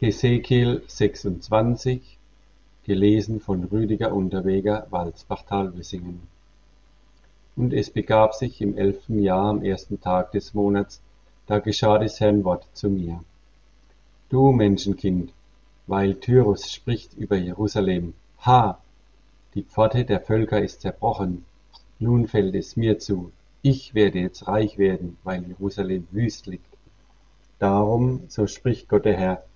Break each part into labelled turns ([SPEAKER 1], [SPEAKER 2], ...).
[SPEAKER 1] Hesekiel 26, gelesen von Rüdiger Unterweger, Walsbachtal-Wissingen. Und es begab sich im elften Jahr am ersten Tag des Monats, da geschah des Herrn Wort zu mir. Du Menschenkind, weil Tyrus spricht über Jerusalem, ha, die Pforte der Völker ist zerbrochen, nun fällt es mir zu, ich werde jetzt reich werden, weil Jerusalem wüst liegt. Darum, so spricht Gott der Herr,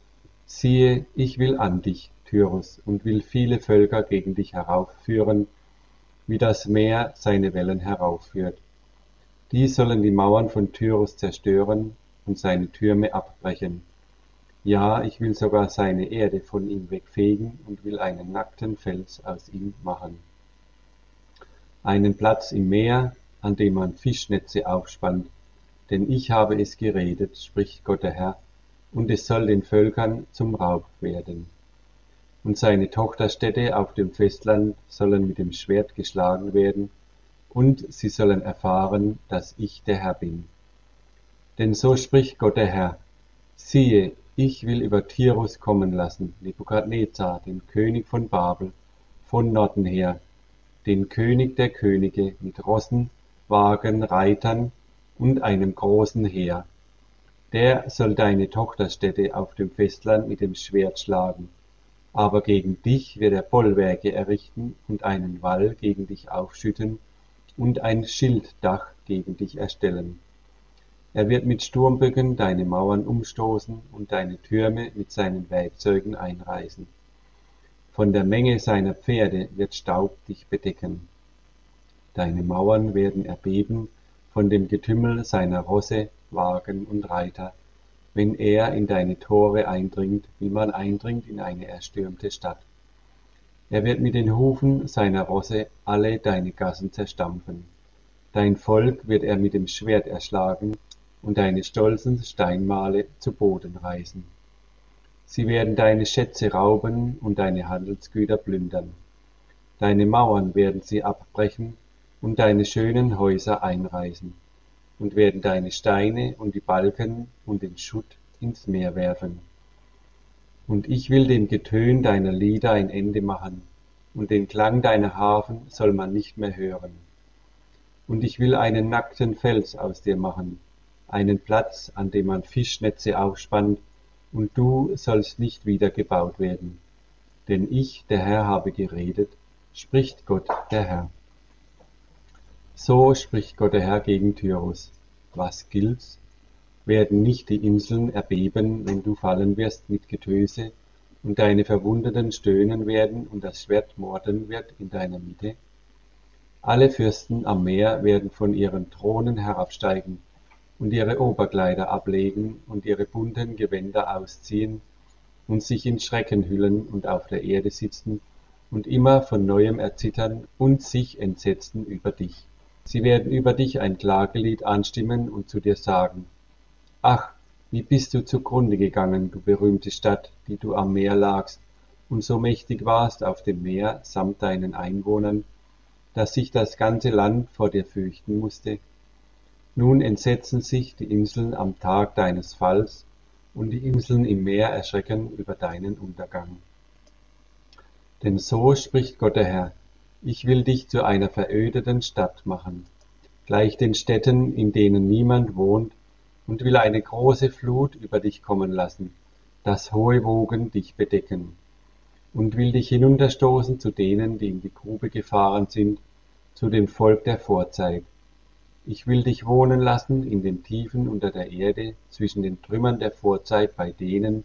[SPEAKER 1] Siehe, ich will an dich, Tyrus, und will viele Völker gegen dich heraufführen, wie das Meer seine Wellen heraufführt. Die sollen die Mauern von Tyrus zerstören und seine Türme abbrechen. Ja, ich will sogar seine Erde von ihm wegfegen und will einen nackten Fels aus ihm machen. Einen Platz im Meer, an dem man Fischnetze aufspannt, denn ich habe es geredet, spricht Gott der Herr, und es soll den Völkern zum Raub werden. Und seine Tochterstädte auf dem Festland sollen mit dem Schwert geschlagen werden, und sie sollen erfahren, dass ich der Herr bin. Denn so spricht Gott der Herr, siehe, ich will über Tirus kommen lassen, Nebukadnezar, den König von Babel, von Norden her, den König der Könige mit Rossen, Wagen, Reitern und einem großen Heer, der soll deine Tochterstädte auf dem Festland mit dem Schwert schlagen. Aber gegen dich wird er Bollwerke errichten und einen Wall gegen dich aufschütten und ein Schilddach gegen dich erstellen. Er wird mit Sturmböcken deine Mauern umstoßen und deine Türme mit seinen Werkzeugen einreißen. Von der Menge seiner Pferde wird Staub dich bedecken. Deine Mauern werden erbeben von dem Getümmel seiner Rosse Wagen und Reiter, wenn er in deine Tore eindringt, wie man eindringt in eine erstürmte Stadt. Er wird mit den Hufen seiner Rosse alle deine Gassen zerstampfen. Dein Volk wird er mit dem Schwert erschlagen und deine stolzen Steinmale zu Boden reißen. Sie werden deine Schätze rauben und deine Handelsgüter plündern. Deine Mauern werden sie abbrechen und deine schönen Häuser einreißen und werden deine Steine und die Balken und den Schutt ins Meer werfen. Und ich will dem Getön deiner Lieder ein Ende machen, und den Klang deiner Harfen soll man nicht mehr hören. Und ich will einen nackten Fels aus dir machen, einen Platz, an dem man Fischnetze aufspannt, und du sollst nicht wieder gebaut werden. Denn ich, der Herr, habe geredet, spricht Gott, der Herr. So spricht Gott der Herr gegen Tyrus: Was gilt's? Werden nicht die Inseln erbeben, wenn du fallen wirst mit Getöse, und deine Verwundeten stöhnen werden und das Schwert morden wird in deiner Mitte? Alle Fürsten am Meer werden von ihren Thronen herabsteigen und ihre Oberkleider ablegen und ihre bunten Gewänder ausziehen und sich in Schrecken hüllen und auf der Erde sitzen und immer von neuem erzittern und sich entsetzen über dich. Sie werden über dich ein Klagelied anstimmen und zu dir sagen, Ach, wie bist du zugrunde gegangen, du berühmte Stadt, die du am Meer lagst und so mächtig warst auf dem Meer samt deinen Einwohnern, dass sich das ganze Land vor dir fürchten musste. Nun entsetzen sich die Inseln am Tag deines Falls, und die Inseln im Meer erschrecken über deinen Untergang. Denn so spricht Gott der Herr, ich will dich zu einer verödeten Stadt machen, gleich den Städten, in denen niemand wohnt, und will eine große Flut über dich kommen lassen, dass hohe Wogen dich bedecken, und will dich hinunterstoßen zu denen, die in die Grube gefahren sind, zu dem Volk der Vorzeit. Ich will dich wohnen lassen in den Tiefen unter der Erde, zwischen den Trümmern der Vorzeit bei denen,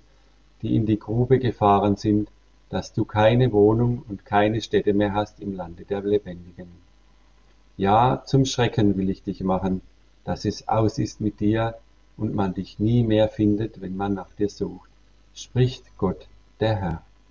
[SPEAKER 1] die in die Grube gefahren sind, dass du keine Wohnung und keine Stätte mehr hast im Lande der Lebendigen. Ja, zum Schrecken will ich dich machen, dass es aus ist mit dir und man dich nie mehr findet, wenn man nach dir sucht, spricht Gott, der Herr.